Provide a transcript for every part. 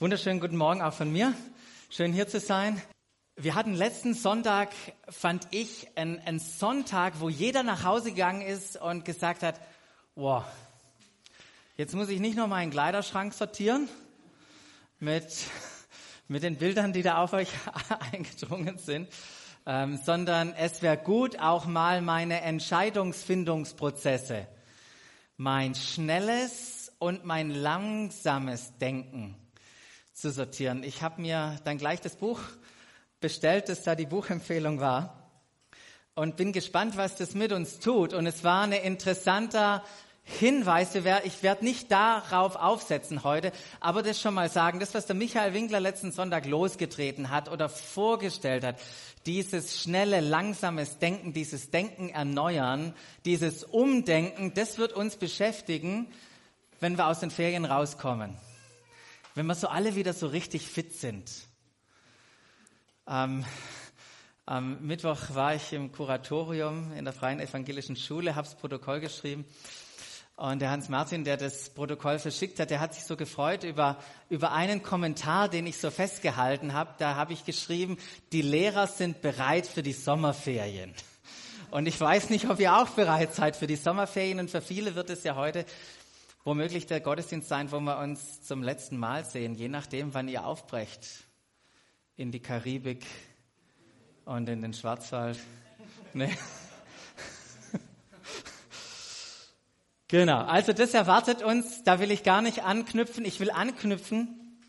Wunderschönen guten Morgen auch von mir. Schön hier zu sein. Wir hatten letzten Sonntag, fand ich, einen, Sonntag, wo jeder nach Hause gegangen ist und gesagt hat, wow, jetzt muss ich nicht noch meinen Kleiderschrank sortieren mit, mit den Bildern, die da auf euch eingedrungen sind, ähm, sondern es wäre gut, auch mal meine Entscheidungsfindungsprozesse, mein schnelles und mein langsames Denken zu sortieren. Ich habe mir dann gleich das Buch bestellt, das da die Buchempfehlung war und bin gespannt, was das mit uns tut. Und es war ein interessanter Hinweis. Ich werde nicht darauf aufsetzen heute, aber das schon mal sagen, das, was der Michael Winkler letzten Sonntag losgetreten hat oder vorgestellt hat, dieses schnelle, langsames Denken, dieses Denken erneuern, dieses Umdenken, das wird uns beschäftigen, wenn wir aus den Ferien rauskommen wenn wir so alle wieder so richtig fit sind. Ähm, am Mittwoch war ich im Kuratorium in der Freien Evangelischen Schule, habe das Protokoll geschrieben. Und der Hans Martin, der das Protokoll verschickt hat, der hat sich so gefreut über, über einen Kommentar, den ich so festgehalten habe. Da habe ich geschrieben, die Lehrer sind bereit für die Sommerferien. Und ich weiß nicht, ob ihr auch bereit seid für die Sommerferien. Und für viele wird es ja heute womöglich der Gottesdienst sein, wo wir uns zum letzten Mal sehen, je nachdem, wann ihr aufbrecht in die Karibik und in den Schwarzwald. Nee. Genau, also das erwartet uns, da will ich gar nicht anknüpfen. Ich will anknüpfen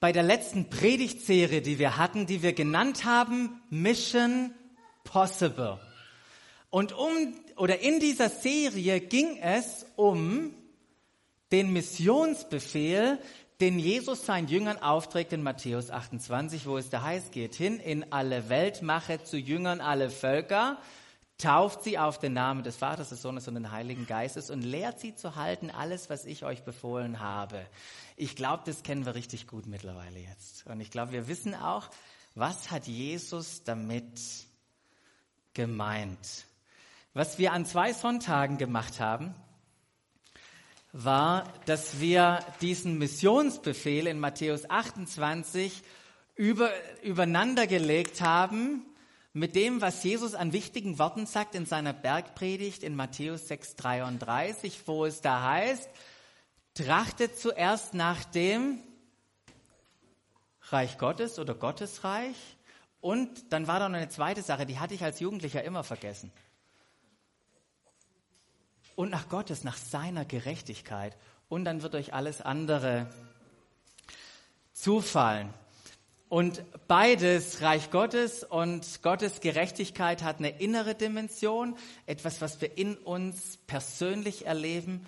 bei der letzten Predigtserie, die wir hatten, die wir genannt haben, Mission Possible. Und um, oder in dieser Serie ging es um den Missionsbefehl, den Jesus seinen Jüngern aufträgt in Matthäus 28, wo es da heißt, geht hin in alle Welt, mache zu Jüngern alle Völker, tauft sie auf den Namen des Vaters, des Sohnes und des Heiligen Geistes und lehrt sie zu halten alles, was ich euch befohlen habe. Ich glaube, das kennen wir richtig gut mittlerweile jetzt. Und ich glaube, wir wissen auch, was hat Jesus damit gemeint. Was wir an zwei Sonntagen gemacht haben, war, dass wir diesen Missionsbefehl in Matthäus 28 über, übereinander haben mit dem, was Jesus an wichtigen Worten sagt in seiner Bergpredigt in Matthäus 6,33, wo es da heißt, trachtet zuerst nach dem Reich Gottes oder Gottesreich. Und dann war da noch eine zweite Sache, die hatte ich als Jugendlicher immer vergessen und nach Gottes, nach seiner Gerechtigkeit. Und dann wird euch alles andere zufallen. Und beides, Reich Gottes und Gottes Gerechtigkeit, hat eine innere Dimension, etwas, was wir in uns persönlich erleben,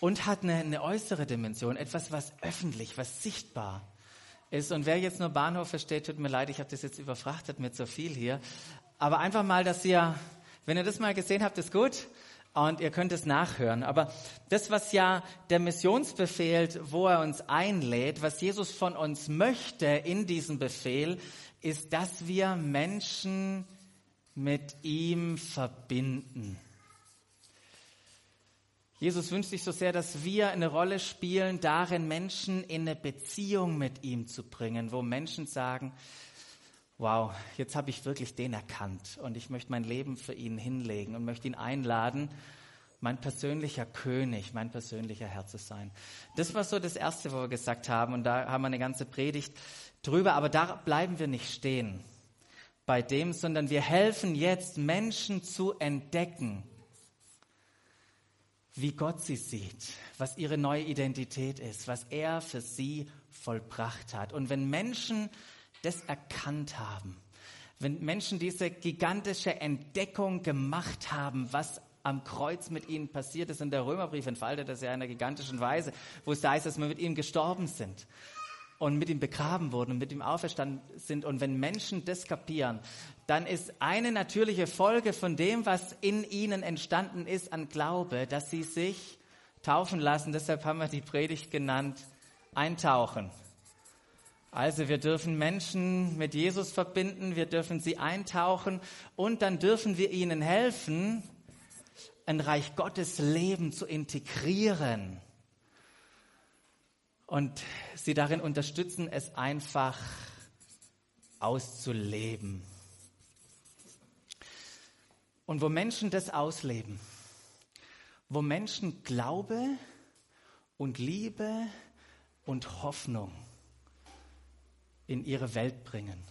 und hat eine, eine äußere Dimension, etwas, was öffentlich, was sichtbar ist. Und wer jetzt nur Bahnhof versteht, tut mir leid, ich habe das jetzt überfrachtet mit so viel hier. Aber einfach mal, dass ihr, wenn ihr das mal gesehen habt, ist gut und ihr könnt es nachhören. Aber das, was ja der Missionsbefehl, wo er uns einlädt, was Jesus von uns möchte in diesem Befehl, ist, dass wir Menschen mit ihm verbinden. Jesus wünscht sich so sehr, dass wir eine Rolle spielen, darin Menschen in eine Beziehung mit ihm zu bringen, wo Menschen sagen, wow, jetzt habe ich wirklich den erkannt und ich möchte mein Leben für ihn hinlegen und möchte ihn einladen, mein persönlicher König, mein persönlicher Herr zu sein. Das war so das Erste, wo wir gesagt haben und da haben wir eine ganze Predigt drüber, aber da bleiben wir nicht stehen bei dem, sondern wir helfen jetzt Menschen zu entdecken, wie Gott sie sieht, was ihre neue Identität ist, was er für sie vollbracht hat. Und wenn Menschen das erkannt haben, wenn Menschen diese gigantische Entdeckung gemacht haben, was am Kreuz mit ihnen passiert ist, und der Römerbrief entfaltet das ja in einer gigantischen Weise, wo es da heißt, dass wir mit ihm gestorben sind und mit ihm begraben wurden und mit ihm auferstanden sind. Und wenn Menschen das kapieren, dann ist eine natürliche Folge von dem, was in ihnen entstanden ist an Glaube, dass sie sich taufen lassen. Deshalb haben wir die Predigt genannt, eintauchen. Also wir dürfen Menschen mit Jesus verbinden, wir dürfen sie eintauchen und dann dürfen wir ihnen helfen, ein Reich Gottes Leben zu integrieren. und sie darin unterstützen, es einfach auszuleben. Und wo Menschen das ausleben, wo Menschen Glaube und Liebe und Hoffnung in ihre Welt bringen,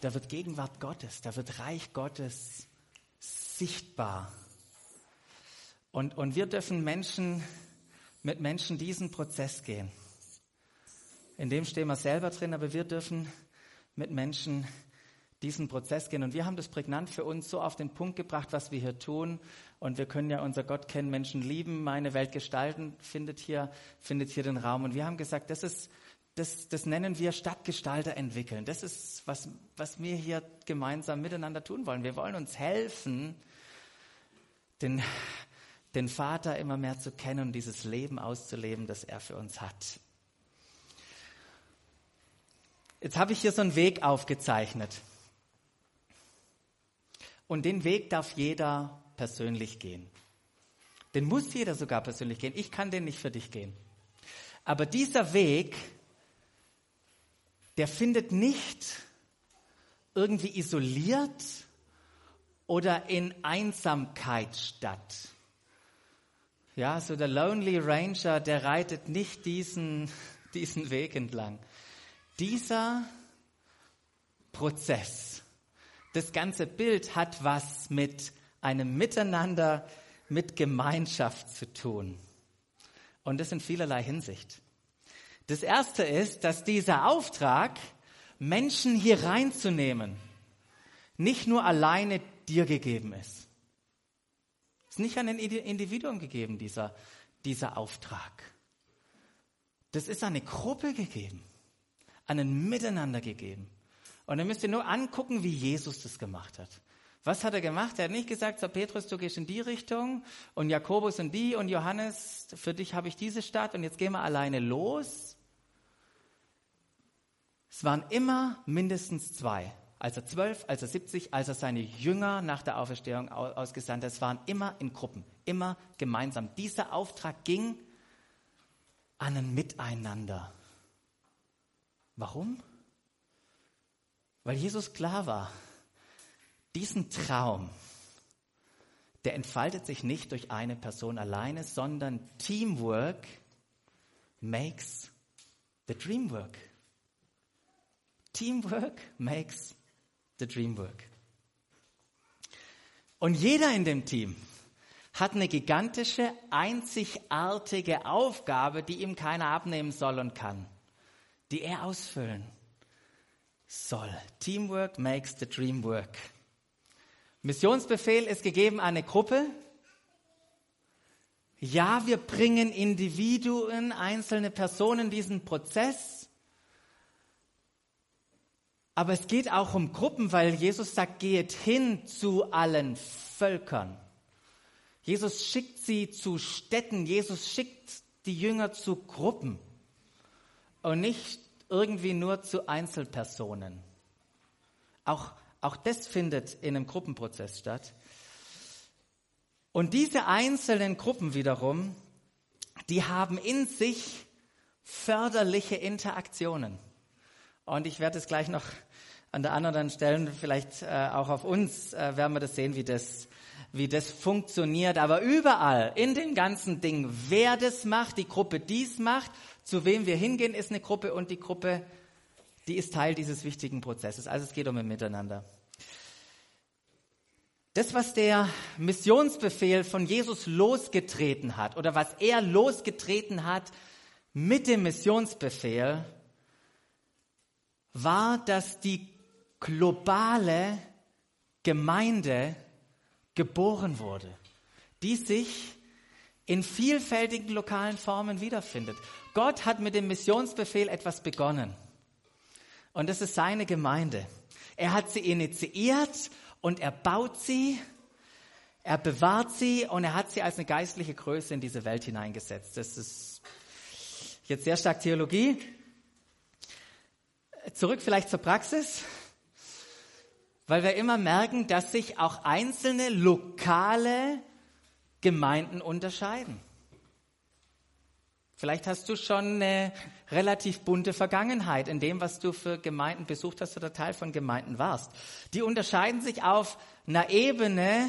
da wird Gegenwart Gottes, da wird Reich Gottes sichtbar. Und, und wir dürfen Menschen, mit Menschen diesen Prozess gehen. In dem stehen wir selber drin, aber wir dürfen mit Menschen diesen Prozess gehen. Und wir haben das prägnant für uns so auf den Punkt gebracht, was wir hier tun. Und wir können ja unser Gott kennen, Menschen lieben, meine Welt gestalten, findet hier, findet hier den Raum. Und wir haben gesagt, das ist, das, das nennen wir Stadtgestalter entwickeln. Das ist, was, was wir hier gemeinsam miteinander tun wollen. Wir wollen uns helfen, den, den Vater immer mehr zu kennen und dieses Leben auszuleben, das er für uns hat. Jetzt habe ich hier so einen Weg aufgezeichnet. Und den Weg darf jeder persönlich gehen. Den muss jeder sogar persönlich gehen. Ich kann den nicht für dich gehen. Aber dieser Weg, der findet nicht irgendwie isoliert oder in Einsamkeit statt. Ja, so der Lonely Ranger, der reitet nicht diesen, diesen Weg entlang. Dieser Prozess, das ganze Bild hat was mit einem Miteinander, mit Gemeinschaft zu tun. Und das in vielerlei Hinsicht. Das erste ist, dass dieser Auftrag, Menschen hier reinzunehmen, nicht nur alleine dir gegeben ist. Es ist nicht an ein Individuum gegeben, dieser, dieser Auftrag. Das ist an eine Gruppe gegeben, an ein Miteinander gegeben. Und dann müsst ihr nur angucken, wie Jesus das gemacht hat. Was hat er gemacht? Er hat nicht gesagt, so Petrus, du gehst in die Richtung und Jakobus in die und Johannes, für dich habe ich diese Stadt und jetzt gehen wir alleine los. Es waren immer mindestens zwei. Als er zwölf, als er siebzig, als er seine Jünger nach der Auferstehung ausgesandt hat, es waren immer in Gruppen, immer gemeinsam. Dieser Auftrag ging an ein Miteinander. Warum? Weil Jesus klar war, diesen Traum, der entfaltet sich nicht durch eine Person alleine, sondern Teamwork makes the dream work. Teamwork makes the dream work. Und jeder in dem Team hat eine gigantische, einzigartige Aufgabe, die ihm keiner abnehmen soll und kann, die er ausfüllen soll. Teamwork makes the dream work. Missionsbefehl ist gegeben an eine Gruppe. Ja, wir bringen Individuen, einzelne Personen diesen Prozess. Aber es geht auch um Gruppen, weil Jesus sagt, geht hin zu allen Völkern. Jesus schickt sie zu Städten. Jesus schickt die Jünger zu Gruppen und nicht irgendwie nur zu Einzelpersonen. Auch, auch das findet in einem Gruppenprozess statt. Und diese einzelnen Gruppen wiederum, die haben in sich förderliche Interaktionen. Und ich werde es gleich noch an der anderen Stelle, vielleicht äh, auch auf uns, äh, werden wir das sehen, wie das, wie das funktioniert. Aber überall in den ganzen Dingen, wer das macht, die Gruppe dies macht zu wem wir hingehen, ist eine Gruppe und die Gruppe, die ist Teil dieses wichtigen Prozesses. Also es geht um ein Miteinander. Das, was der Missionsbefehl von Jesus losgetreten hat oder was er losgetreten hat mit dem Missionsbefehl, war, dass die globale Gemeinde geboren wurde, die sich in vielfältigen lokalen Formen wiederfindet. Gott hat mit dem Missionsbefehl etwas begonnen. Und das ist seine Gemeinde. Er hat sie initiiert und er baut sie, er bewahrt sie und er hat sie als eine geistliche Größe in diese Welt hineingesetzt. Das ist jetzt sehr stark Theologie. Zurück vielleicht zur Praxis, weil wir immer merken, dass sich auch einzelne lokale Gemeinden unterscheiden. Vielleicht hast du schon eine relativ bunte Vergangenheit in dem, was du für Gemeinden besucht hast oder Teil von Gemeinden warst. Die unterscheiden sich auf einer Ebene,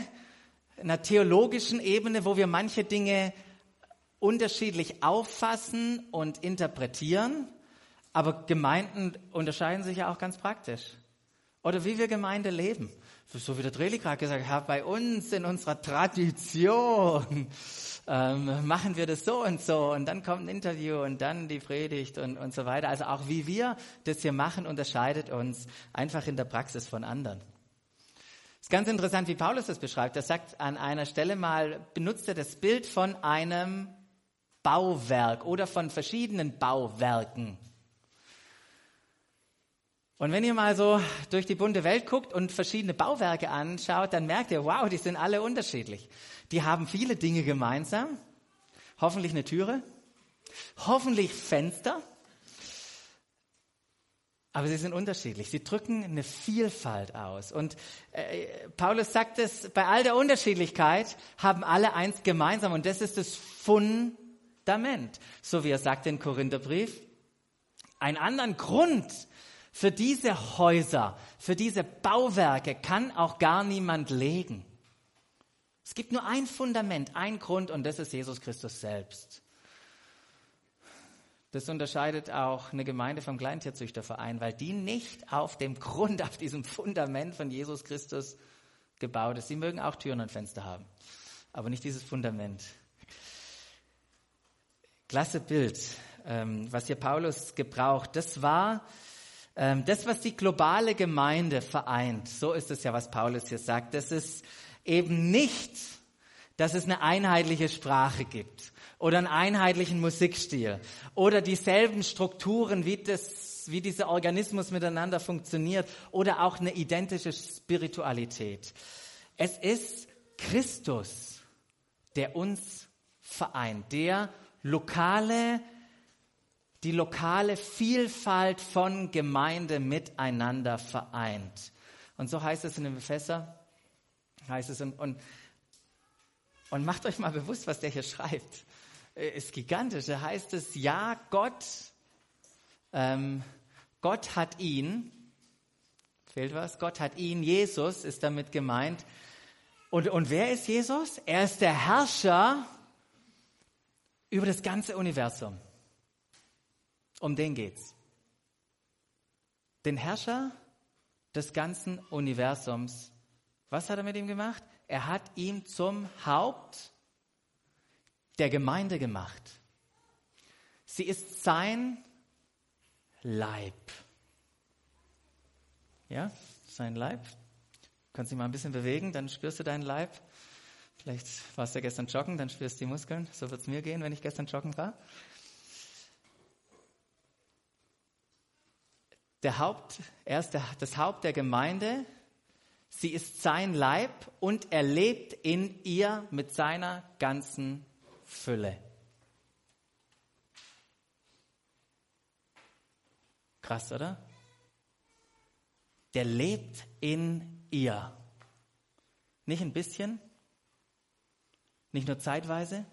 einer theologischen Ebene, wo wir manche Dinge unterschiedlich auffassen und interpretieren. Aber Gemeinden unterscheiden sich ja auch ganz praktisch. Oder wie wir Gemeinde leben. So wie der Dreli gerade gesagt hat, bei uns in unserer Tradition ähm, machen wir das so und so und dann kommt ein Interview und dann die Predigt und, und so weiter. Also auch wie wir das hier machen, unterscheidet uns einfach in der Praxis von anderen. Es ist ganz interessant, wie Paulus das beschreibt. Er sagt an einer Stelle mal, benutzt er das Bild von einem Bauwerk oder von verschiedenen Bauwerken. Und wenn ihr mal so durch die bunte Welt guckt und verschiedene Bauwerke anschaut, dann merkt ihr, wow, die sind alle unterschiedlich. Die haben viele Dinge gemeinsam. Hoffentlich eine Türe, hoffentlich Fenster. Aber sie sind unterschiedlich. Sie drücken eine Vielfalt aus. Und äh, Paulus sagt es, bei all der Unterschiedlichkeit haben alle eins gemeinsam. Und das ist das Fundament. So wie er sagt in Korintherbrief. Einen anderen Grund für diese Häuser, für diese Bauwerke kann auch gar niemand legen. Es gibt nur ein Fundament, ein Grund und das ist Jesus Christus selbst. Das unterscheidet auch eine Gemeinde vom Kleintierzüchterverein, weil die nicht auf dem Grund, auf diesem Fundament von Jesus Christus gebaut ist. Sie mögen auch Türen und Fenster haben, aber nicht dieses Fundament. Klasse Bild, ähm, was hier Paulus gebraucht. Das war das, was die globale Gemeinde vereint, so ist es ja, was Paulus hier sagt, das ist eben nicht, dass es eine einheitliche Sprache gibt oder einen einheitlichen Musikstil oder dieselben Strukturen, wie, das, wie dieser Organismus miteinander funktioniert oder auch eine identische Spiritualität. Es ist Christus, der uns vereint, der lokale die lokale Vielfalt von Gemeinde miteinander vereint. Und so heißt es in dem Epheser, heißt es, und, und, und macht euch mal bewusst, was der hier schreibt. Ist gigantisch. Da heißt es, ja, Gott, ähm, Gott hat ihn, fehlt was, Gott hat ihn, Jesus ist damit gemeint. Und, und wer ist Jesus? Er ist der Herrscher über das ganze Universum. Um den geht's. Den Herrscher des ganzen Universums. Was hat er mit ihm gemacht? Er hat ihn zum Haupt der Gemeinde gemacht. Sie ist sein Leib. Ja, sein Leib. Du kannst dich mal ein bisschen bewegen, dann spürst du deinen Leib. Vielleicht warst du ja gestern joggen, dann spürst du die Muskeln. So wird es mir gehen, wenn ich gestern joggen war. Der Haupt, er ist der, das Haupt der Gemeinde. Sie ist sein Leib und er lebt in ihr mit seiner ganzen Fülle. Krass, oder? Der lebt in ihr. Nicht ein bisschen, nicht nur zeitweise.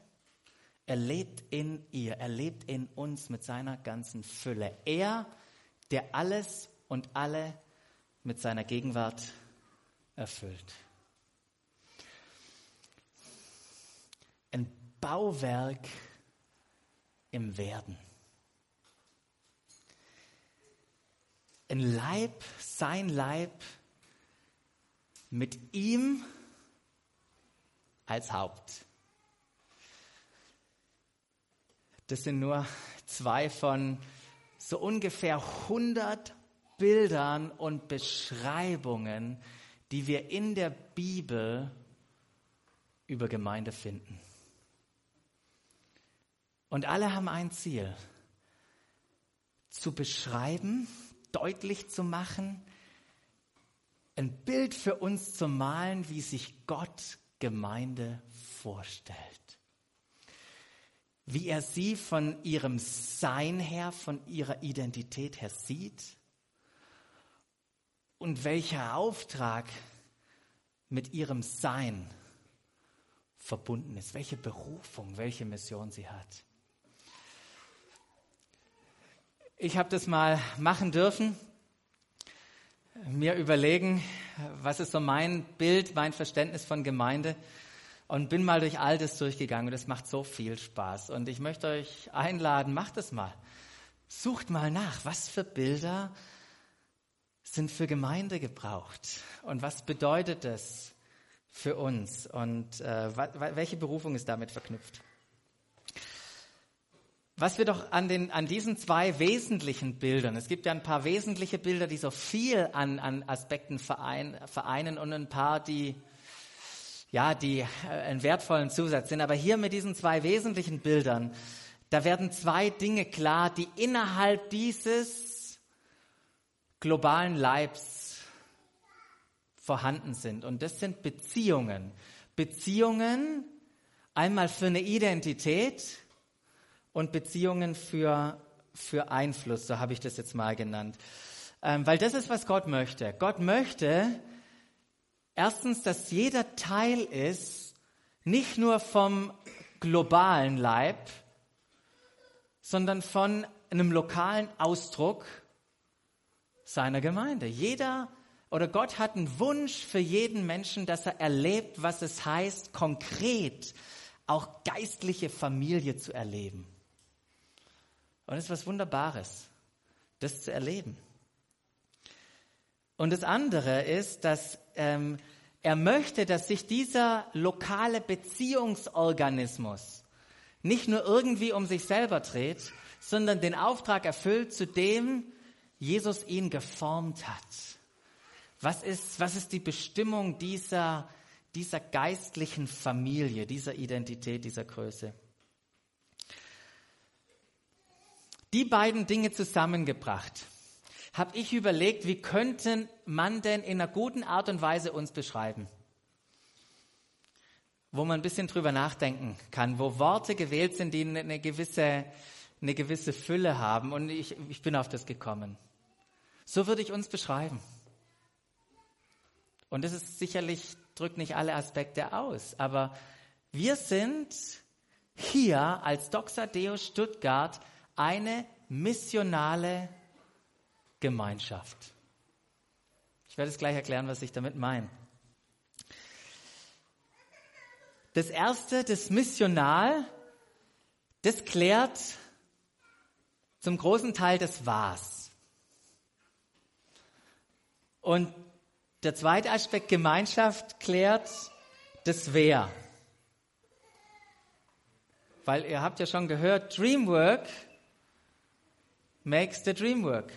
Er lebt in ihr, er lebt in uns mit seiner ganzen Fülle. Er der alles und alle mit seiner Gegenwart erfüllt. Ein Bauwerk im Werden. Ein Leib, sein Leib mit ihm als Haupt. Das sind nur zwei von so ungefähr 100 Bildern und Beschreibungen, die wir in der Bibel über Gemeinde finden. Und alle haben ein Ziel, zu beschreiben, deutlich zu machen, ein Bild für uns zu malen, wie sich Gott Gemeinde vorstellt wie er sie von ihrem Sein her, von ihrer Identität her sieht? Und welcher Auftrag mit ihrem Sein verbunden ist, welche Berufung, welche Mission sie hat. Ich habe das mal machen dürfen, mir überlegen, was ist so mein Bild, mein Verständnis von Gemeinde und bin mal durch all das durchgegangen und es macht so viel Spaß. Und ich möchte euch einladen, macht es mal. Sucht mal nach, was für Bilder sind für Gemeinde gebraucht und was bedeutet das für uns und äh, welche Berufung ist damit verknüpft. Was wir doch an, den, an diesen zwei wesentlichen Bildern, es gibt ja ein paar wesentliche Bilder, die so viel an, an Aspekten verein, vereinen und ein paar, die, ja, die äh, einen wertvollen Zusatz sind. Aber hier mit diesen zwei wesentlichen Bildern, da werden zwei Dinge klar, die innerhalb dieses globalen Leibs vorhanden sind. Und das sind Beziehungen. Beziehungen einmal für eine Identität, und Beziehungen für, für Einfluss, so habe ich das jetzt mal genannt. Ähm, weil das ist, was Gott möchte. Gott möchte erstens, dass jeder Teil ist, nicht nur vom globalen Leib, sondern von einem lokalen Ausdruck seiner Gemeinde. Jeder oder Gott hat einen Wunsch für jeden Menschen, dass er erlebt, was es heißt, konkret auch geistliche Familie zu erleben. Und es ist was Wunderbares, das zu erleben. Und das andere ist, dass ähm, er möchte, dass sich dieser lokale Beziehungsorganismus nicht nur irgendwie um sich selber dreht, sondern den Auftrag erfüllt, zu dem Jesus ihn geformt hat. Was ist, was ist die Bestimmung dieser, dieser geistlichen Familie, dieser Identität, dieser Größe? Die beiden Dinge zusammengebracht, habe ich überlegt, wie könnte man denn in einer guten Art und Weise uns beschreiben? Wo man ein bisschen drüber nachdenken kann, wo Worte gewählt sind, die eine gewisse, eine gewisse Fülle haben. Und ich, ich bin auf das gekommen. So würde ich uns beschreiben. Und das ist sicherlich, drückt nicht alle Aspekte aus, aber wir sind hier als Doxadeo Stuttgart eine missionale Gemeinschaft. Ich werde es gleich erklären, was ich damit meine. Das erste, das Missional, das klärt zum großen Teil das Was. Und der zweite Aspekt Gemeinschaft klärt das Wer. Weil ihr habt ja schon gehört, Dreamwork makes the dream work.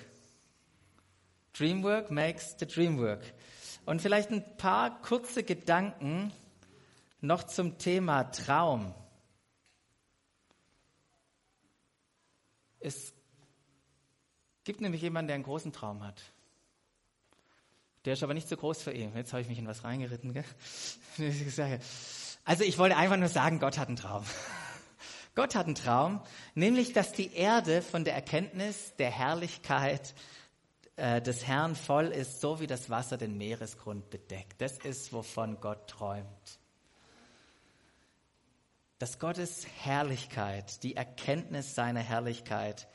Dreamwork makes the dream work. Und vielleicht ein paar kurze Gedanken noch zum Thema Traum. Es gibt nämlich jemanden, der einen großen Traum hat. Der ist aber nicht so groß für ihn. Jetzt habe ich mich in was reingeritten. Gell? Also ich wollte einfach nur sagen, Gott hat einen Traum. Gott hat einen Traum, nämlich, dass die Erde von der Erkenntnis der Herrlichkeit äh, des Herrn voll ist, so wie das Wasser den Meeresgrund bedeckt. Das ist, wovon Gott träumt. Dass Gottes Herrlichkeit, die Erkenntnis seiner Herrlichkeit,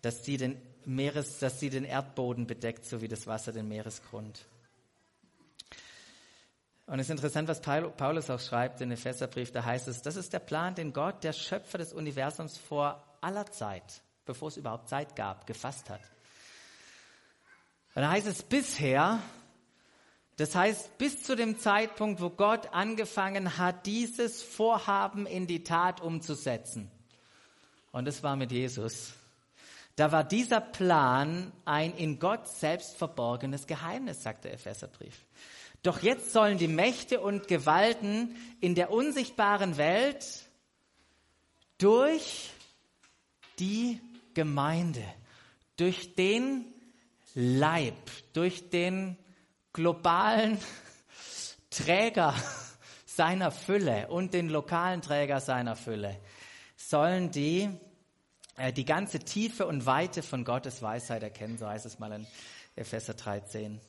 dass sie den Meeres, dass sie den Erdboden bedeckt, so wie das Wasser den Meeresgrund. Und es ist interessant, was Paulus auch schreibt in Epheserbrief. Da heißt es, das ist der Plan, den Gott, der Schöpfer des Universums vor aller Zeit, bevor es überhaupt Zeit gab, gefasst hat. Und da heißt es bisher, das heißt bis zu dem Zeitpunkt, wo Gott angefangen hat, dieses Vorhaben in die Tat umzusetzen. Und das war mit Jesus. Da war dieser Plan ein in Gott selbst verborgenes Geheimnis, sagt der Epheserbrief. Doch jetzt sollen die Mächte und Gewalten in der unsichtbaren Welt durch die Gemeinde, durch den Leib, durch den globalen Träger seiner Fülle und den lokalen Träger seiner Fülle, sollen die äh, die ganze Tiefe und Weite von Gottes Weisheit erkennen, so heißt es mal in Epheser 13.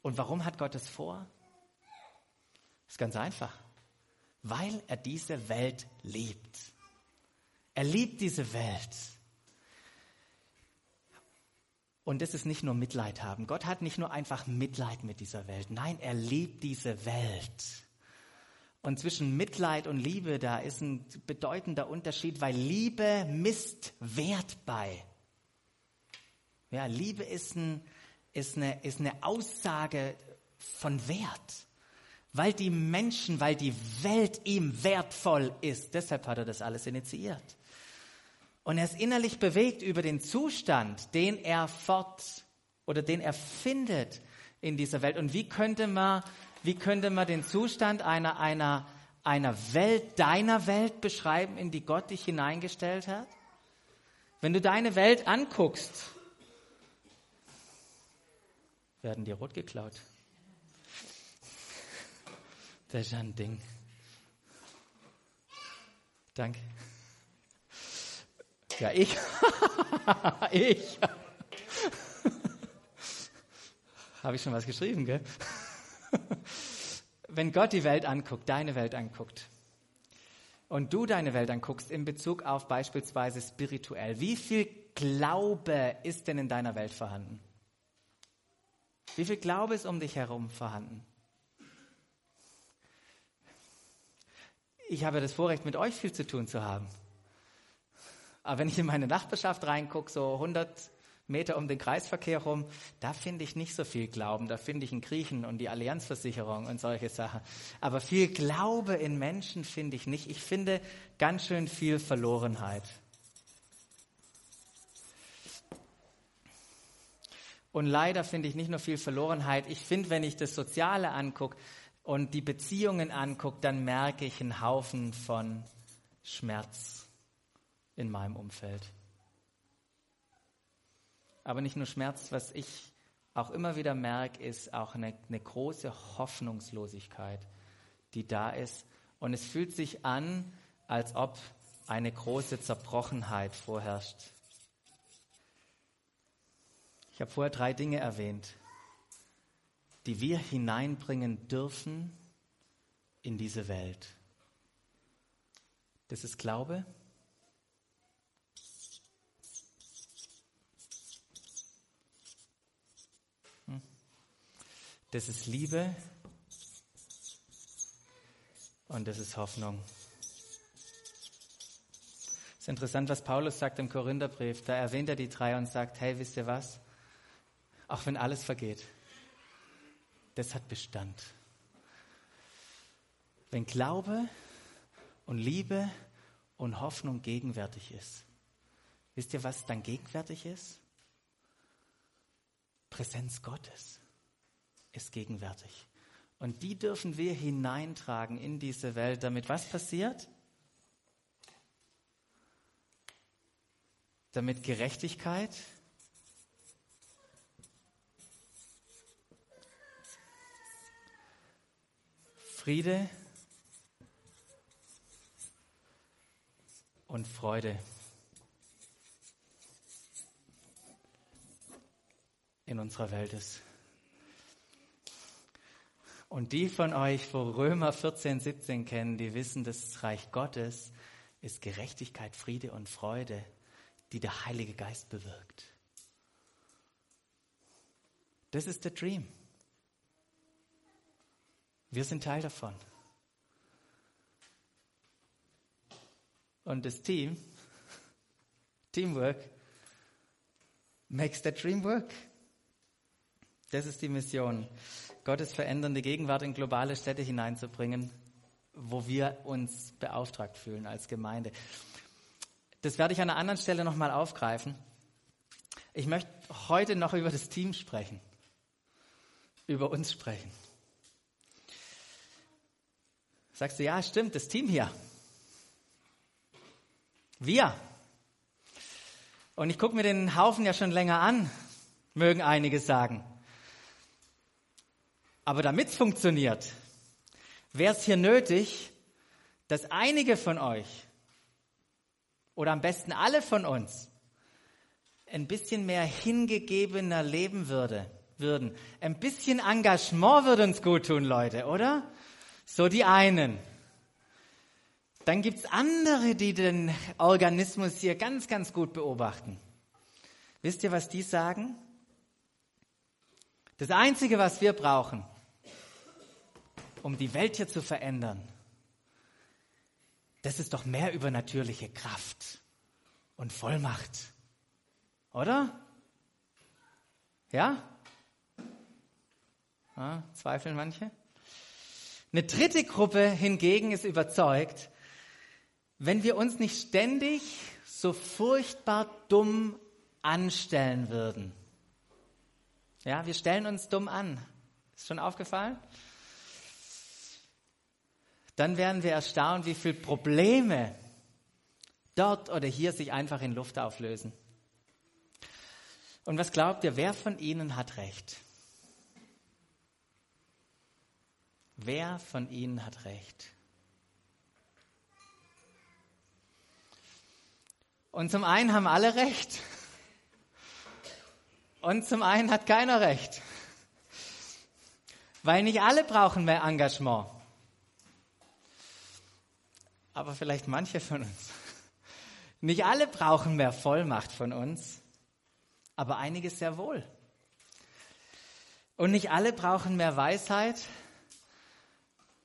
Und warum hat Gott es vor? Das ist ganz einfach. Weil er diese Welt liebt. Er liebt diese Welt. Und das ist nicht nur Mitleid haben. Gott hat nicht nur einfach Mitleid mit dieser Welt. Nein, er liebt diese Welt. Und zwischen Mitleid und Liebe, da ist ein bedeutender Unterschied, weil Liebe misst Wert bei. Ja, Liebe ist, ein, ist, eine, ist eine Aussage von Wert. Weil die Menschen, weil die Welt ihm wertvoll ist. Deshalb hat er das alles initiiert. Und er ist innerlich bewegt über den Zustand, den er fort oder den er findet in dieser Welt. Und wie könnte man, wie könnte man den Zustand einer, einer, einer Welt, deiner Welt beschreiben, in die Gott dich hineingestellt hat? Wenn du deine Welt anguckst, werden dir rot geklaut. Das ist ein Ding. Danke. Ja, ich. ich. Habe ich schon was geschrieben, gell? Wenn Gott die Welt anguckt, deine Welt anguckt, und du deine Welt anguckst in Bezug auf beispielsweise spirituell, wie viel Glaube ist denn in deiner Welt vorhanden? Wie viel Glaube ist um dich herum vorhanden? Ich habe das Vorrecht, mit euch viel zu tun zu haben. Aber wenn ich in meine Nachbarschaft reingucke, so 100 Meter um den Kreisverkehr rum, da finde ich nicht so viel Glauben. Da finde ich einen Griechen und die Allianzversicherung und solche Sachen. Aber viel Glaube in Menschen finde ich nicht. Ich finde ganz schön viel Verlorenheit. Und leider finde ich nicht nur viel Verlorenheit. Ich finde, wenn ich das Soziale angucke und die Beziehungen angucke, dann merke ich einen Haufen von Schmerz in meinem Umfeld. Aber nicht nur Schmerz, was ich auch immer wieder merke, ist auch eine, eine große Hoffnungslosigkeit, die da ist. Und es fühlt sich an, als ob eine große Zerbrochenheit vorherrscht. Ich habe vorher drei Dinge erwähnt, die wir hineinbringen dürfen in diese Welt. Das ist Glaube, Das ist Liebe und das ist Hoffnung. Es ist interessant, was Paulus sagt im Korintherbrief. Da erwähnt er die drei und sagt, hey, wisst ihr was? Auch wenn alles vergeht, das hat Bestand. Wenn Glaube und Liebe und Hoffnung gegenwärtig ist, wisst ihr, was dann gegenwärtig ist? Präsenz Gottes ist gegenwärtig. Und die dürfen wir hineintragen in diese Welt, damit was passiert? Damit Gerechtigkeit, Friede und Freude in unserer Welt ist. Und die von euch, wo Römer 14, 17 kennen, die wissen, das Reich Gottes ist Gerechtigkeit, Friede und Freude, die der Heilige Geist bewirkt. Das ist der Dream. Wir sind Teil davon. Und das Team, Teamwork, makes the dream work. Das ist die Mission. Gottes verändernde Gegenwart in globale Städte hineinzubringen, wo wir uns beauftragt fühlen als Gemeinde. Das werde ich an einer anderen Stelle nochmal aufgreifen. Ich möchte heute noch über das Team sprechen, über uns sprechen. Sagst du, ja, stimmt, das Team hier. Wir. Und ich gucke mir den Haufen ja schon länger an, mögen einige sagen. Aber damit es funktioniert, wäre es hier nötig, dass einige von euch oder am besten alle von uns ein bisschen mehr hingegebener leben würde, würden. Ein bisschen Engagement würde uns gut tun, Leute, oder? So die einen. Dann gibt's andere, die den Organismus hier ganz, ganz gut beobachten. Wisst ihr, was die sagen? Das Einzige, was wir brauchen, um die Welt hier zu verändern, das ist doch mehr übernatürliche Kraft und Vollmacht. Oder? Ja? ja? Zweifeln manche? Eine dritte Gruppe hingegen ist überzeugt, wenn wir uns nicht ständig so furchtbar dumm anstellen würden. Ja, wir stellen uns dumm an. Ist schon aufgefallen? Dann werden wir erstaunt, wie viele Probleme dort oder hier sich einfach in Luft auflösen. Und was glaubt ihr, wer von Ihnen hat recht? Wer von Ihnen hat recht? Und zum einen haben alle recht. Und zum einen hat keiner recht. Weil nicht alle brauchen mehr Engagement. Aber vielleicht manche von uns. Nicht alle brauchen mehr Vollmacht von uns, aber einige sehr wohl. Und nicht alle brauchen mehr Weisheit,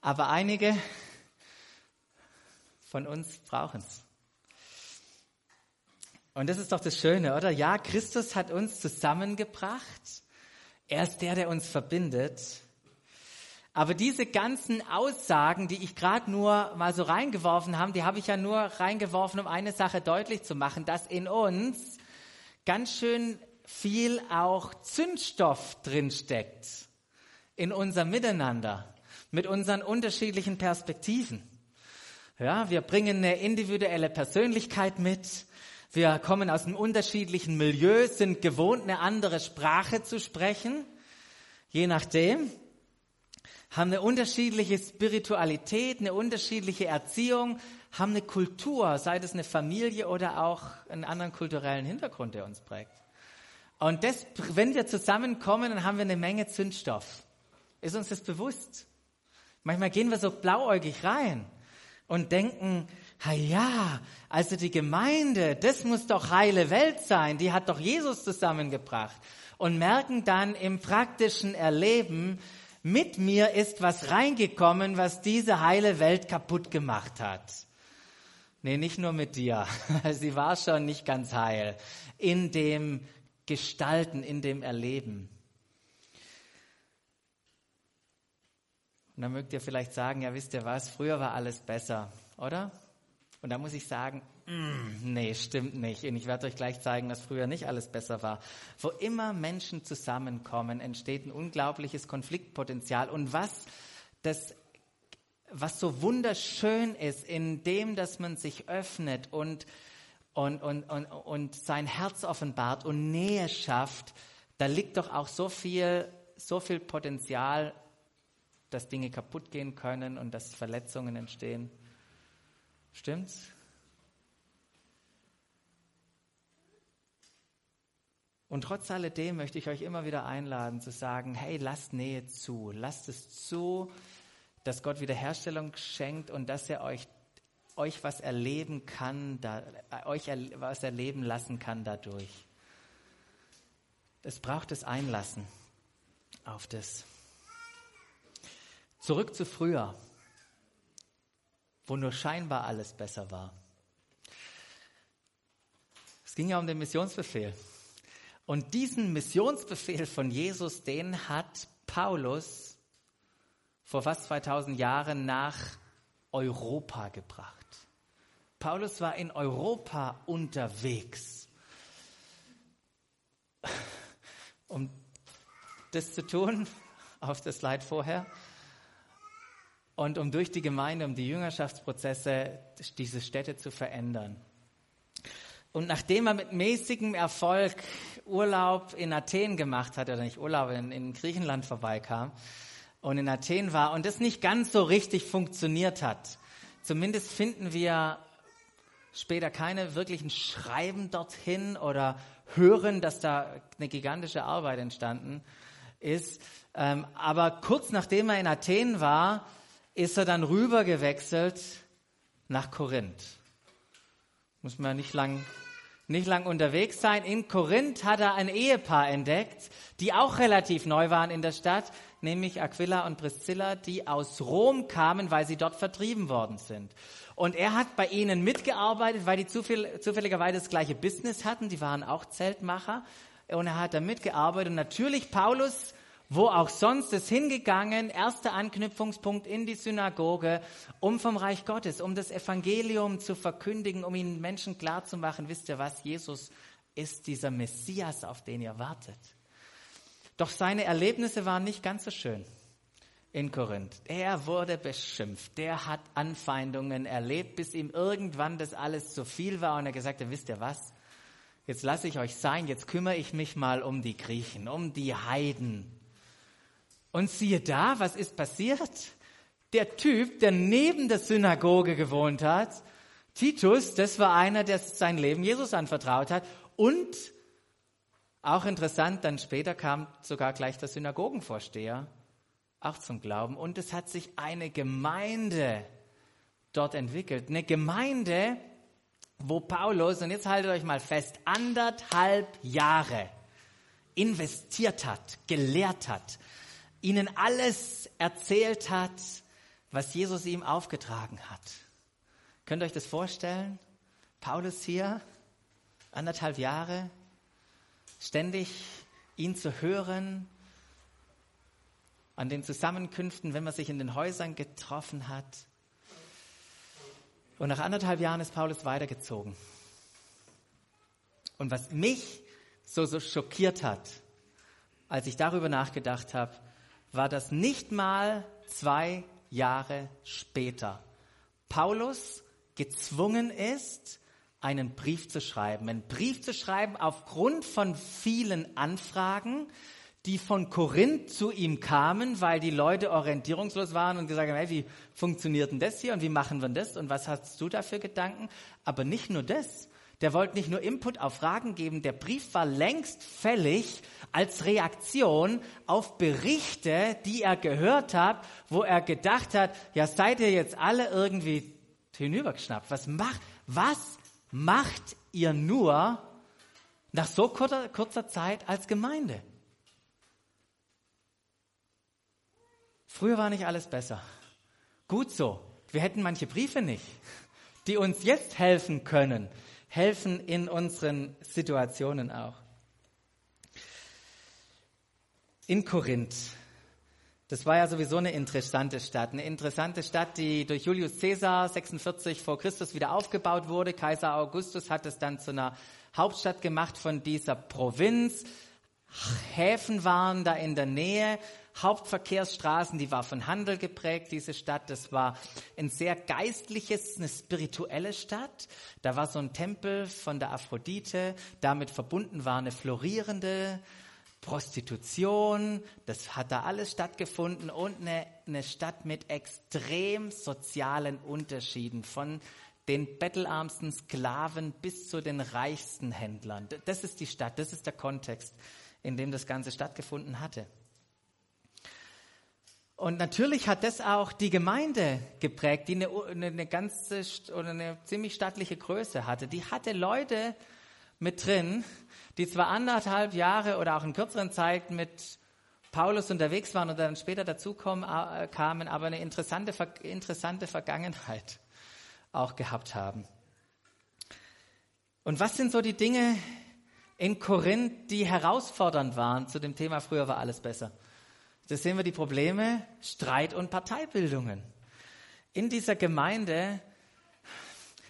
aber einige von uns brauchen es. Und das ist doch das Schöne, oder? Ja, Christus hat uns zusammengebracht. Er ist der, der uns verbindet. Aber diese ganzen Aussagen, die ich gerade nur mal so reingeworfen habe, die habe ich ja nur reingeworfen, um eine Sache deutlich zu machen, dass in uns ganz schön viel auch Zündstoff drinsteckt in unser Miteinander mit unseren unterschiedlichen Perspektiven. Ja, wir bringen eine individuelle Persönlichkeit mit. Wir kommen aus einem unterschiedlichen Milieu, sind gewohnt, eine andere Sprache zu sprechen, je nachdem, haben eine unterschiedliche Spiritualität, eine unterschiedliche Erziehung, haben eine Kultur, sei es eine Familie oder auch einen anderen kulturellen Hintergrund, der uns prägt. Und das, wenn wir zusammenkommen, dann haben wir eine Menge Zündstoff. Ist uns das bewusst? Manchmal gehen wir so blauäugig rein und denken, ha ja, also die Gemeinde, das muss doch heile Welt sein, die hat doch Jesus zusammengebracht. Und merken dann im praktischen Erleben, mit mir ist was reingekommen, was diese heile Welt kaputt gemacht hat. Nee, nicht nur mit dir. Sie war schon nicht ganz heil. In dem Gestalten, in dem Erleben. Und dann mögt ihr vielleicht sagen, ja wisst ihr was, früher war alles besser, oder? Und da muss ich sagen, mm, nee, stimmt nicht. Und ich werde euch gleich zeigen, dass früher nicht alles besser war. Wo immer Menschen zusammenkommen, entsteht ein unglaubliches Konfliktpotenzial. Und was das was so wunderschön ist, in dem, dass man sich öffnet und, und, und, und, und sein Herz offenbart und Nähe schafft, da liegt doch auch so viel, so viel Potenzial, dass Dinge kaputt gehen können und dass Verletzungen entstehen. Stimmt's? Und trotz alledem möchte ich euch immer wieder einladen zu sagen, hey, lasst Nähe zu, lasst es zu, dass Gott Wiederherstellung schenkt und dass er euch, euch was erleben kann, da, euch was erleben lassen kann dadurch. Es braucht das Einlassen auf das. Zurück zu früher wo nur scheinbar alles besser war. Es ging ja um den Missionsbefehl. Und diesen Missionsbefehl von Jesus, den hat Paulus vor fast 2000 Jahren nach Europa gebracht. Paulus war in Europa unterwegs. Um das zu tun, auf das Slide vorher, und um durch die Gemeinde, um die Jüngerschaftsprozesse diese Städte zu verändern. Und nachdem er mit mäßigem Erfolg Urlaub in Athen gemacht hat, oder nicht Urlaub, in, in Griechenland vorbeikam und in Athen war und das nicht ganz so richtig funktioniert hat, zumindest finden wir später keine wirklichen Schreiben dorthin oder hören, dass da eine gigantische Arbeit entstanden ist. Ähm, aber kurz nachdem er in Athen war, ist er dann rüber gewechselt nach Korinth. Muss man nicht lang, nicht lang unterwegs sein. In Korinth hat er ein Ehepaar entdeckt, die auch relativ neu waren in der Stadt, nämlich Aquila und Priscilla, die aus Rom kamen, weil sie dort vertrieben worden sind. Und er hat bei ihnen mitgearbeitet, weil die zufälligerweise das gleiche Business hatten. Die waren auch Zeltmacher. Und er hat da mitgearbeitet. Und natürlich Paulus wo auch sonst ist hingegangen, erster Anknüpfungspunkt in die Synagoge, um vom Reich Gottes, um das Evangelium zu verkündigen, um ihnen Menschen klarzumachen, wisst ihr was, Jesus ist dieser Messias, auf den ihr wartet. Doch seine Erlebnisse waren nicht ganz so schön in Korinth. Er wurde beschimpft, der hat Anfeindungen erlebt, bis ihm irgendwann das alles zu viel war und er gesagt hat, wisst ihr was, jetzt lasse ich euch sein, jetzt kümmere ich mich mal um die Griechen, um die Heiden. Und siehe da, was ist passiert? Der Typ, der neben der Synagoge gewohnt hat, Titus, das war einer, der sein Leben Jesus anvertraut hat. Und auch interessant, dann später kam sogar gleich der Synagogenvorsteher auch zum Glauben. Und es hat sich eine Gemeinde dort entwickelt. Eine Gemeinde, wo Paulus, und jetzt haltet euch mal fest, anderthalb Jahre investiert hat, gelehrt hat, ihnen alles erzählt hat, was Jesus ihm aufgetragen hat. Könnt ihr euch das vorstellen? Paulus hier, anderthalb Jahre, ständig ihn zu hören, an den Zusammenkünften, wenn man sich in den Häusern getroffen hat. Und nach anderthalb Jahren ist Paulus weitergezogen. Und was mich so, so schockiert hat, als ich darüber nachgedacht habe, war das nicht mal zwei Jahre später. Paulus gezwungen ist, einen Brief zu schreiben. Einen Brief zu schreiben aufgrund von vielen Anfragen, die von Korinth zu ihm kamen, weil die Leute orientierungslos waren und gesagt haben, hey, wie funktioniert denn das hier und wie machen wir das und was hast du da für Gedanken? Aber nicht nur das. Der wollte nicht nur Input auf Fragen geben, der Brief war längst fällig als Reaktion auf Berichte, die er gehört hat, wo er gedacht hat, ja seid ihr jetzt alle irgendwie hinübergeschnappt. Was macht, was macht ihr nur nach so kurzer, kurzer Zeit als Gemeinde? Früher war nicht alles besser. Gut so. Wir hätten manche Briefe nicht, die uns jetzt helfen können helfen in unseren Situationen auch. In Korinth. Das war ja sowieso eine interessante Stadt. Eine interessante Stadt, die durch Julius Caesar 46 vor Christus wieder aufgebaut wurde. Kaiser Augustus hat es dann zu einer Hauptstadt gemacht von dieser Provinz. Häfen waren da in der Nähe. Hauptverkehrsstraßen, die war von Handel geprägt, diese Stadt. Das war ein sehr geistliches, eine spirituelle Stadt. Da war so ein Tempel von der Aphrodite. Damit verbunden war eine florierende Prostitution. Das hat da alles stattgefunden und eine, eine Stadt mit extrem sozialen Unterschieden von den bettelarmsten Sklaven bis zu den reichsten Händlern. Das ist die Stadt, das ist der Kontext, in dem das Ganze stattgefunden hatte. Und natürlich hat das auch die Gemeinde geprägt, die eine, eine ganze oder eine ziemlich stattliche Größe hatte. Die hatte Leute mit drin, die zwar anderthalb Jahre oder auch in kürzeren Zeit mit Paulus unterwegs waren und dann später dazukommen äh, kamen, aber eine interessante, interessante Vergangenheit auch gehabt haben. Und was sind so die Dinge in Korinth, die herausfordernd waren zu dem Thema, früher war alles besser? Da sehen wir die Probleme, Streit und Parteibildungen. In dieser Gemeinde,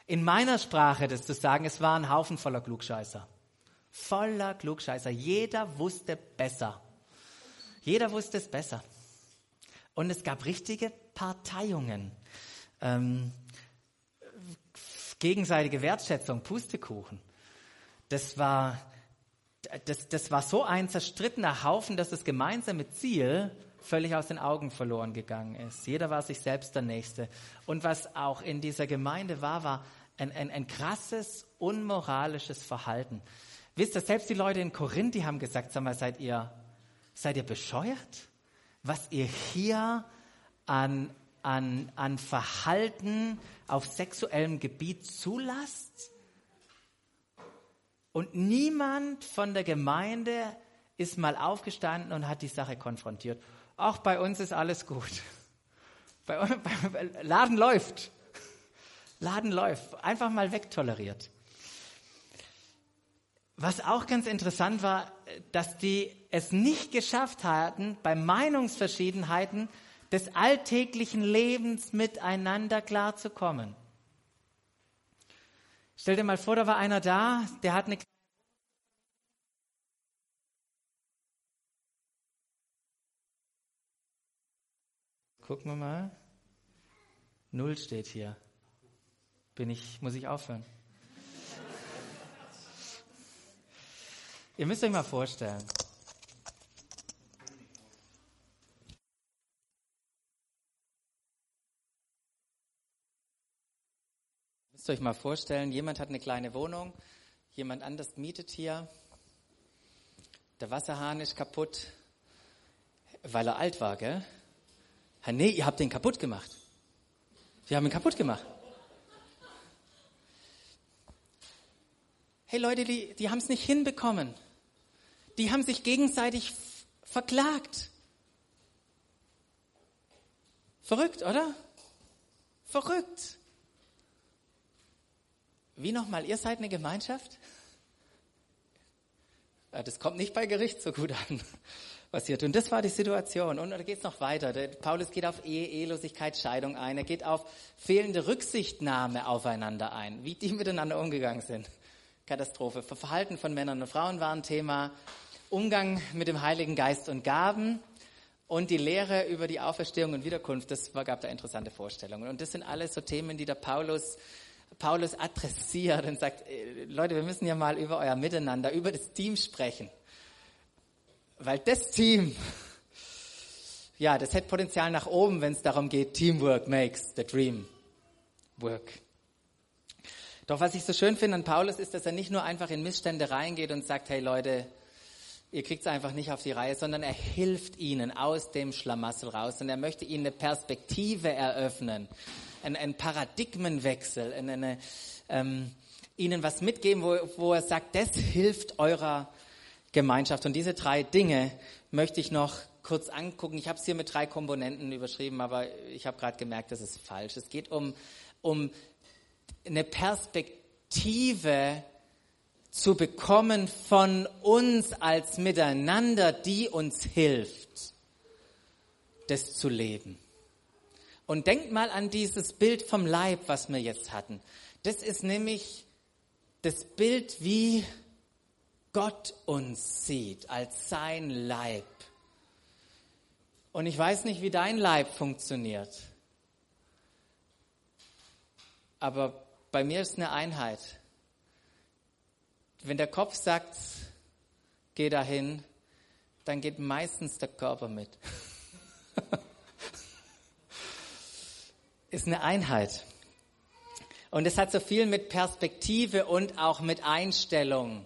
in meiner Sprache das zu sagen, es war ein Haufen voller Klugscheißer. Voller Klugscheißer. Jeder wusste besser. Jeder wusste es besser. Und es gab richtige Parteiungen. Ähm, gegenseitige Wertschätzung, Pustekuchen. Das war das, das war so ein zerstrittener Haufen, dass das gemeinsame Ziel völlig aus den Augen verloren gegangen ist. Jeder war sich selbst der Nächste. Und was auch in dieser Gemeinde war, war ein, ein, ein krasses, unmoralisches Verhalten. Wisst ihr, selbst die Leute in Korinth, die haben gesagt, sag mal, seid ihr, seid ihr bescheuert? Was ihr hier an, an, an Verhalten auf sexuellem Gebiet zulasst? Und niemand von der Gemeinde ist mal aufgestanden und hat die Sache konfrontiert. Auch bei uns ist alles gut. Bei, bei, Laden läuft. Laden läuft. Einfach mal wegtoleriert. Was auch ganz interessant war, dass die es nicht geschafft hatten, bei Meinungsverschiedenheiten des alltäglichen Lebens miteinander klarzukommen. Stell dir mal vor, da war einer da, der hat eine Gucken wir mal. Null steht hier. Bin ich, muss ich aufhören? Ihr müsst euch mal vorstellen. Euch mal vorstellen, jemand hat eine kleine Wohnung, jemand anders mietet hier, der Wasserhahn ist kaputt, weil er alt war, gell? Nee, ihr habt den kaputt gemacht. Wir haben ihn kaputt gemacht. Hey Leute, die, die haben es nicht hinbekommen. Die haben sich gegenseitig verklagt. Verrückt, oder? Verrückt. Wie nochmal, ihr seid eine Gemeinschaft? Das kommt nicht bei Gericht so gut an, was ihr tut. Und das war die Situation. Und da geht es noch weiter. Der Paulus geht auf Ehe, Ehelosigkeit, Scheidung ein. Er geht auf fehlende Rücksichtnahme aufeinander ein, wie die miteinander umgegangen sind. Katastrophe. Verhalten von Männern und Frauen war ein Thema. Umgang mit dem Heiligen Geist und Gaben. Und die Lehre über die Auferstehung und Wiederkunft, das gab da interessante Vorstellungen. Und das sind alles so Themen, die der Paulus Paulus adressiert und sagt, äh, Leute, wir müssen ja mal über euer Miteinander, über das Team sprechen. Weil das Team, ja, das hat Potenzial nach oben, wenn es darum geht, Teamwork makes the dream work. Doch was ich so schön finde an Paulus ist, dass er nicht nur einfach in Missstände reingeht und sagt, hey Leute, ihr kriegt es einfach nicht auf die Reihe, sondern er hilft ihnen aus dem Schlamassel raus und er möchte ihnen eine Perspektive eröffnen ein, ein Paradigmenwechsel, eine, eine, ähm, ihnen was mitgeben, wo, wo er sagt, das hilft eurer Gemeinschaft. Und diese drei Dinge möchte ich noch kurz angucken. Ich habe es hier mit drei Komponenten überschrieben, aber ich habe gerade gemerkt, das ist falsch. Es geht um, um eine Perspektive zu bekommen von uns als Miteinander, die uns hilft, das zu leben. Und denkt mal an dieses Bild vom Leib, was wir jetzt hatten. Das ist nämlich das Bild, wie Gott uns sieht, als sein Leib. Und ich weiß nicht, wie dein Leib funktioniert. Aber bei mir ist eine Einheit. Wenn der Kopf sagt, geh dahin, dann geht meistens der Körper mit. ist eine Einheit. Und es hat so viel mit Perspektive und auch mit Einstellung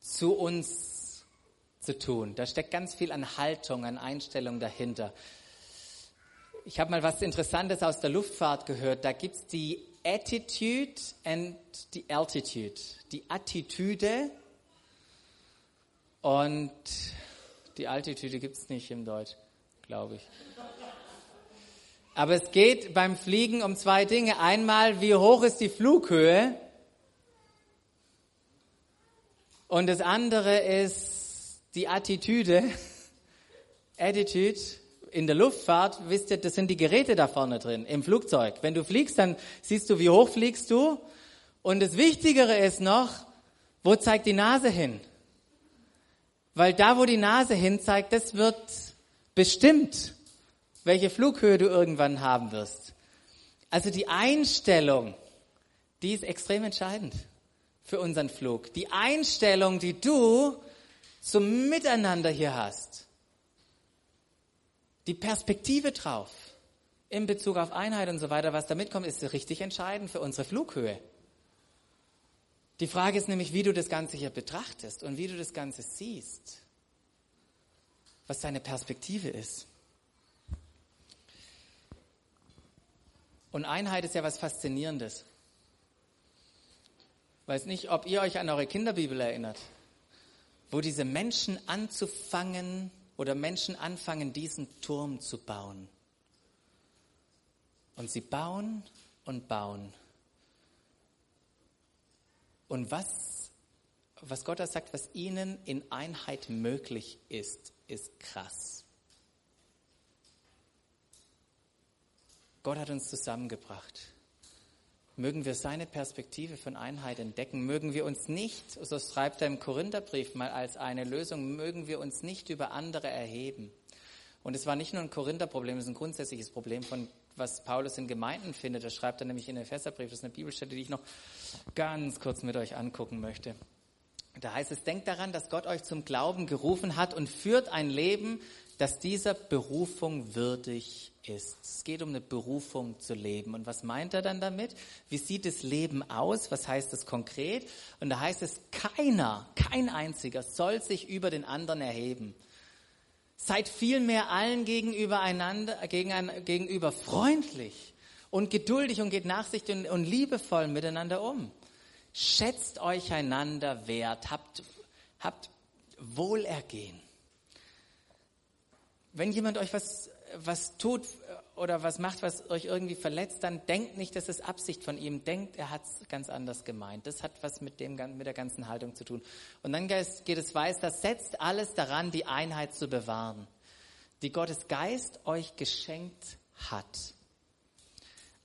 zu uns zu tun. Da steckt ganz viel an Haltung, an Einstellung dahinter. Ich habe mal was Interessantes aus der Luftfahrt gehört. Da gibt's die Attitude and die Altitude. Die Attitüde und die Altitude gibt's nicht im Deutsch, glaube ich. Aber es geht beim Fliegen um zwei Dinge. Einmal, wie hoch ist die Flughöhe? Und das andere ist die Attitüde. Attitude. In der Luftfahrt, wisst ihr, das sind die Geräte da vorne drin, im Flugzeug. Wenn du fliegst, dann siehst du, wie hoch fliegst du. Und das Wichtigere ist noch, wo zeigt die Nase hin? Weil da, wo die Nase hin zeigt, das wird bestimmt welche Flughöhe du irgendwann haben wirst. Also die Einstellung, die ist extrem entscheidend für unseren Flug. Die Einstellung, die du zum Miteinander hier hast. Die Perspektive drauf in Bezug auf Einheit und so weiter, was da mitkommt, ist richtig entscheidend für unsere Flughöhe. Die Frage ist nämlich, wie du das Ganze hier betrachtest und wie du das Ganze siehst. Was deine Perspektive ist. Und Einheit ist ja was Faszinierendes. Weiß nicht, ob ihr euch an eure Kinderbibel erinnert, wo diese Menschen anzufangen oder Menschen anfangen, diesen Turm zu bauen. Und sie bauen und bauen. Und was, was Gott da sagt, was ihnen in Einheit möglich ist, ist krass. Gott hat uns zusammengebracht. Mögen wir seine Perspektive von Einheit entdecken. Mögen wir uns nicht, so schreibt er im Korintherbrief mal als eine Lösung, mögen wir uns nicht über andere erheben. Und es war nicht nur ein Korintherproblem, es ist ein grundsätzliches Problem von was Paulus in Gemeinden findet. Das schreibt er nämlich in den Epheserbrief. Das ist eine Bibelstelle, die ich noch ganz kurz mit euch angucken möchte. Da heißt es, denkt daran, dass Gott euch zum Glauben gerufen hat und führt ein Leben, das dieser Berufung würdig ist. Es geht um eine Berufung zu leben. Und was meint er dann damit? Wie sieht das Leben aus? Was heißt das konkret? Und da heißt es, keiner, kein einziger soll sich über den anderen erheben. Seid vielmehr allen gegenüber einander, gegenüber freundlich und geduldig und geht nachsichtig und, und liebevoll miteinander um. Schätzt euch einander wert, habt, habt Wohlergehen wenn jemand euch was, was tut oder was macht, was euch irgendwie verletzt, dann denkt nicht, das ist Absicht von ihm. Denkt, er hat es ganz anders gemeint. Das hat was mit, dem, mit der ganzen Haltung zu tun. Und dann geht es weiter, setzt alles daran, die Einheit zu bewahren, die Gottes Geist euch geschenkt hat.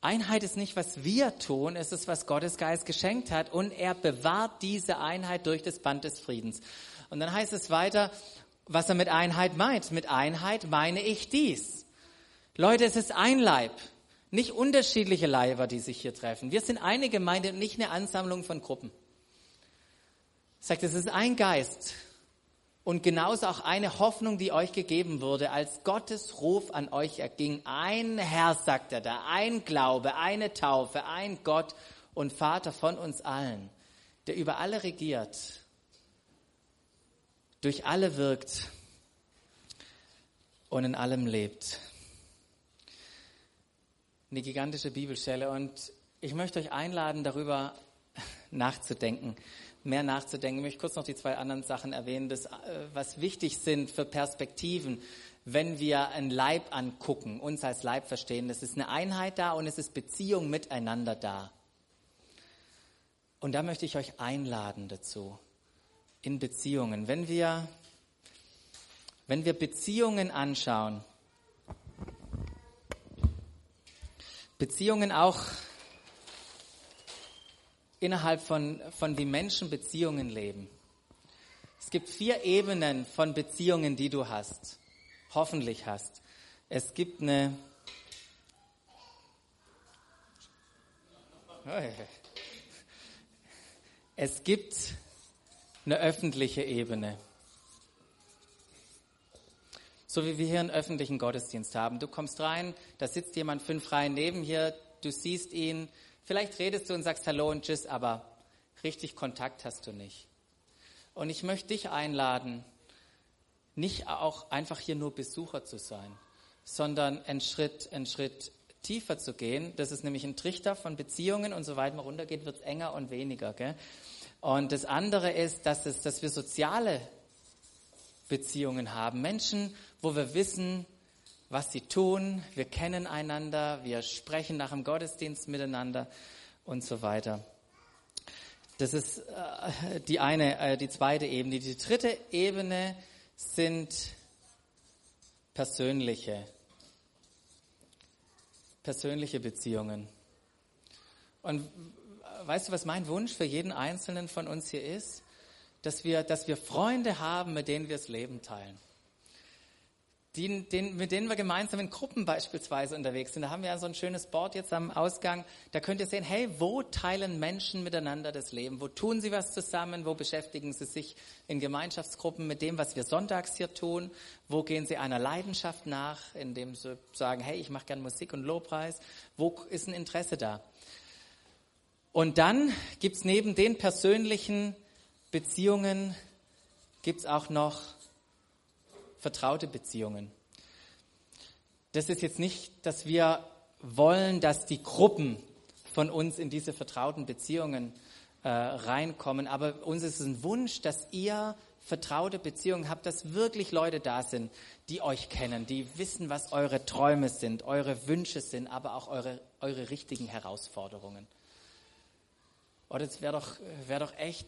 Einheit ist nicht, was wir tun, es ist, was Gottes Geist geschenkt hat und er bewahrt diese Einheit durch das Band des Friedens. Und dann heißt es weiter, was er mit Einheit meint. Mit Einheit meine ich dies. Leute, es ist ein Leib, nicht unterschiedliche Leiber, die sich hier treffen. Wir sind eine Gemeinde und nicht eine Ansammlung von Gruppen. Sagt, es ist ein Geist und genauso auch eine Hoffnung, die euch gegeben wurde, als Gottes Ruf an euch erging. Ein Herr, sagt er da, ein Glaube, eine Taufe, ein Gott und Vater von uns allen, der über alle regiert durch alle wirkt und in allem lebt. Eine gigantische Bibelstelle und ich möchte euch einladen, darüber nachzudenken, mehr nachzudenken. Ich möchte kurz noch die zwei anderen Sachen erwähnen, das, äh, was wichtig sind für Perspektiven, wenn wir ein Leib angucken, uns als Leib verstehen. Es ist eine Einheit da und es ist Beziehung miteinander da. Und da möchte ich euch einladen dazu in Beziehungen. Wenn wir, wenn wir Beziehungen anschauen, Beziehungen auch innerhalb von, von wie Menschen Beziehungen leben. Es gibt vier Ebenen von Beziehungen, die du hast, hoffentlich hast. Es gibt eine, es gibt eine öffentliche Ebene. So wie wir hier einen öffentlichen Gottesdienst haben. Du kommst rein, da sitzt jemand fünf Reihen neben hier, du siehst ihn, vielleicht redest du und sagst Hallo und Tschüss, aber richtig Kontakt hast du nicht. Und ich möchte dich einladen, nicht auch einfach hier nur Besucher zu sein, sondern einen Schritt, einen Schritt tiefer zu gehen. Das ist nämlich ein Trichter von Beziehungen und so weiter man runtergeht, wird es enger und weniger. Gell? Und das andere ist, dass, es, dass wir soziale Beziehungen haben. Menschen, wo wir wissen, was sie tun, wir kennen einander, wir sprechen nach dem Gottesdienst miteinander und so weiter. Das ist äh, die eine, äh, die zweite Ebene. Die dritte Ebene sind persönliche, persönliche Beziehungen. Und weißt du, was mein Wunsch für jeden Einzelnen von uns hier ist? Dass wir, dass wir Freunde haben, mit denen wir das Leben teilen. Die, den, mit denen wir gemeinsam in Gruppen beispielsweise unterwegs sind. Da haben wir ja so ein schönes Board jetzt am Ausgang. Da könnt ihr sehen, hey, wo teilen Menschen miteinander das Leben? Wo tun sie was zusammen? Wo beschäftigen sie sich in Gemeinschaftsgruppen mit dem, was wir sonntags hier tun? Wo gehen sie einer Leidenschaft nach, indem sie sagen, hey, ich mache gern Musik und Lobpreis? Wo ist ein Interesse da? Und dann gibt es neben den persönlichen Beziehungen, gibt es auch noch vertraute Beziehungen. Das ist jetzt nicht, dass wir wollen, dass die Gruppen von uns in diese vertrauten Beziehungen äh, reinkommen. Aber uns ist ein Wunsch, dass ihr vertraute Beziehungen habt, dass wirklich Leute da sind, die euch kennen, die wissen, was eure Träume sind, eure Wünsche sind, aber auch eure, eure richtigen Herausforderungen. Oder es wäre doch, wär doch echt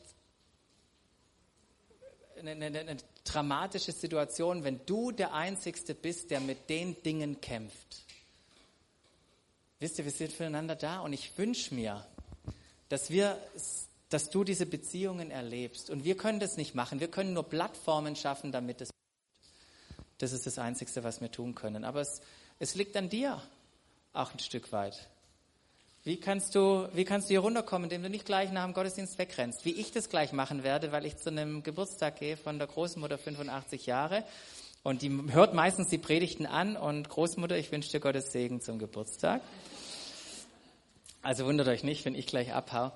eine, eine, eine dramatische Situation, wenn du der Einzige bist, der mit den Dingen kämpft. Wisst ihr, wir sind füreinander da und ich wünsche mir, dass wir, dass du diese Beziehungen erlebst. Und wir können das nicht machen. Wir können nur Plattformen schaffen, damit es. Das ist das Einzige, was wir tun können. Aber es, es liegt an dir auch ein Stück weit. Wie kannst du, wie kannst du hier runterkommen, indem du nicht gleich nach dem Gottesdienst wegrennst? Wie ich das gleich machen werde, weil ich zu einem Geburtstag gehe von der Großmutter 85 Jahre. Und die hört meistens die Predigten an und Großmutter, ich wünsche dir Gottes Segen zum Geburtstag. Also wundert euch nicht, wenn ich gleich abhau.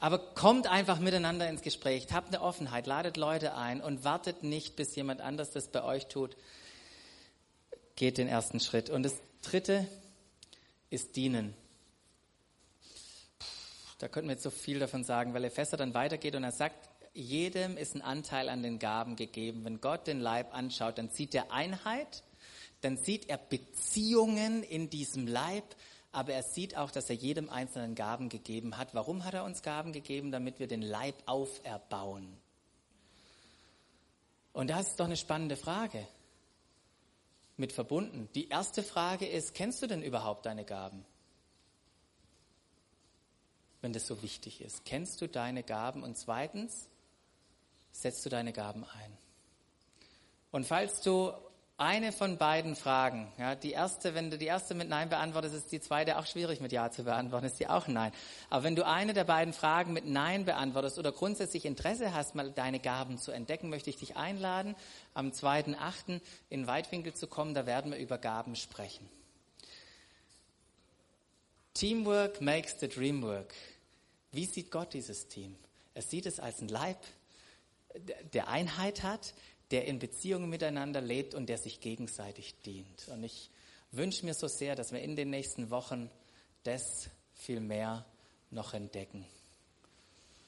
Aber kommt einfach miteinander ins Gespräch, habt eine Offenheit, ladet Leute ein und wartet nicht, bis jemand anders das bei euch tut. Geht den ersten Schritt. Und das dritte, ist dienen. Da könnten wir jetzt so viel davon sagen, weil Epheser dann weitergeht und er sagt, jedem ist ein Anteil an den Gaben gegeben. Wenn Gott den Leib anschaut, dann sieht er Einheit, dann sieht er Beziehungen in diesem Leib, aber er sieht auch, dass er jedem einzelnen Gaben gegeben hat. Warum hat er uns Gaben gegeben? Damit wir den Leib auferbauen. Und das ist doch eine spannende Frage mit verbunden. Die erste Frage ist, kennst du denn überhaupt deine Gaben? Wenn das so wichtig ist. Kennst du deine Gaben? Und zweitens, setzt du deine Gaben ein? Und falls du eine von beiden Fragen. Ja, die erste, wenn du die erste mit Nein beantwortest, ist die zweite auch schwierig mit Ja zu beantworten, ist die auch Nein. Aber wenn du eine der beiden Fragen mit Nein beantwortest oder grundsätzlich Interesse hast, mal deine Gaben zu entdecken, möchte ich dich einladen, am 2.8. in Weitwinkel zu kommen. Da werden wir über Gaben sprechen. Teamwork makes the dream work. Wie sieht Gott dieses Team? Er sieht es als ein Leib, der Einheit hat, der in Beziehungen miteinander lebt und der sich gegenseitig dient. Und ich wünsche mir so sehr, dass wir in den nächsten Wochen das viel mehr noch entdecken.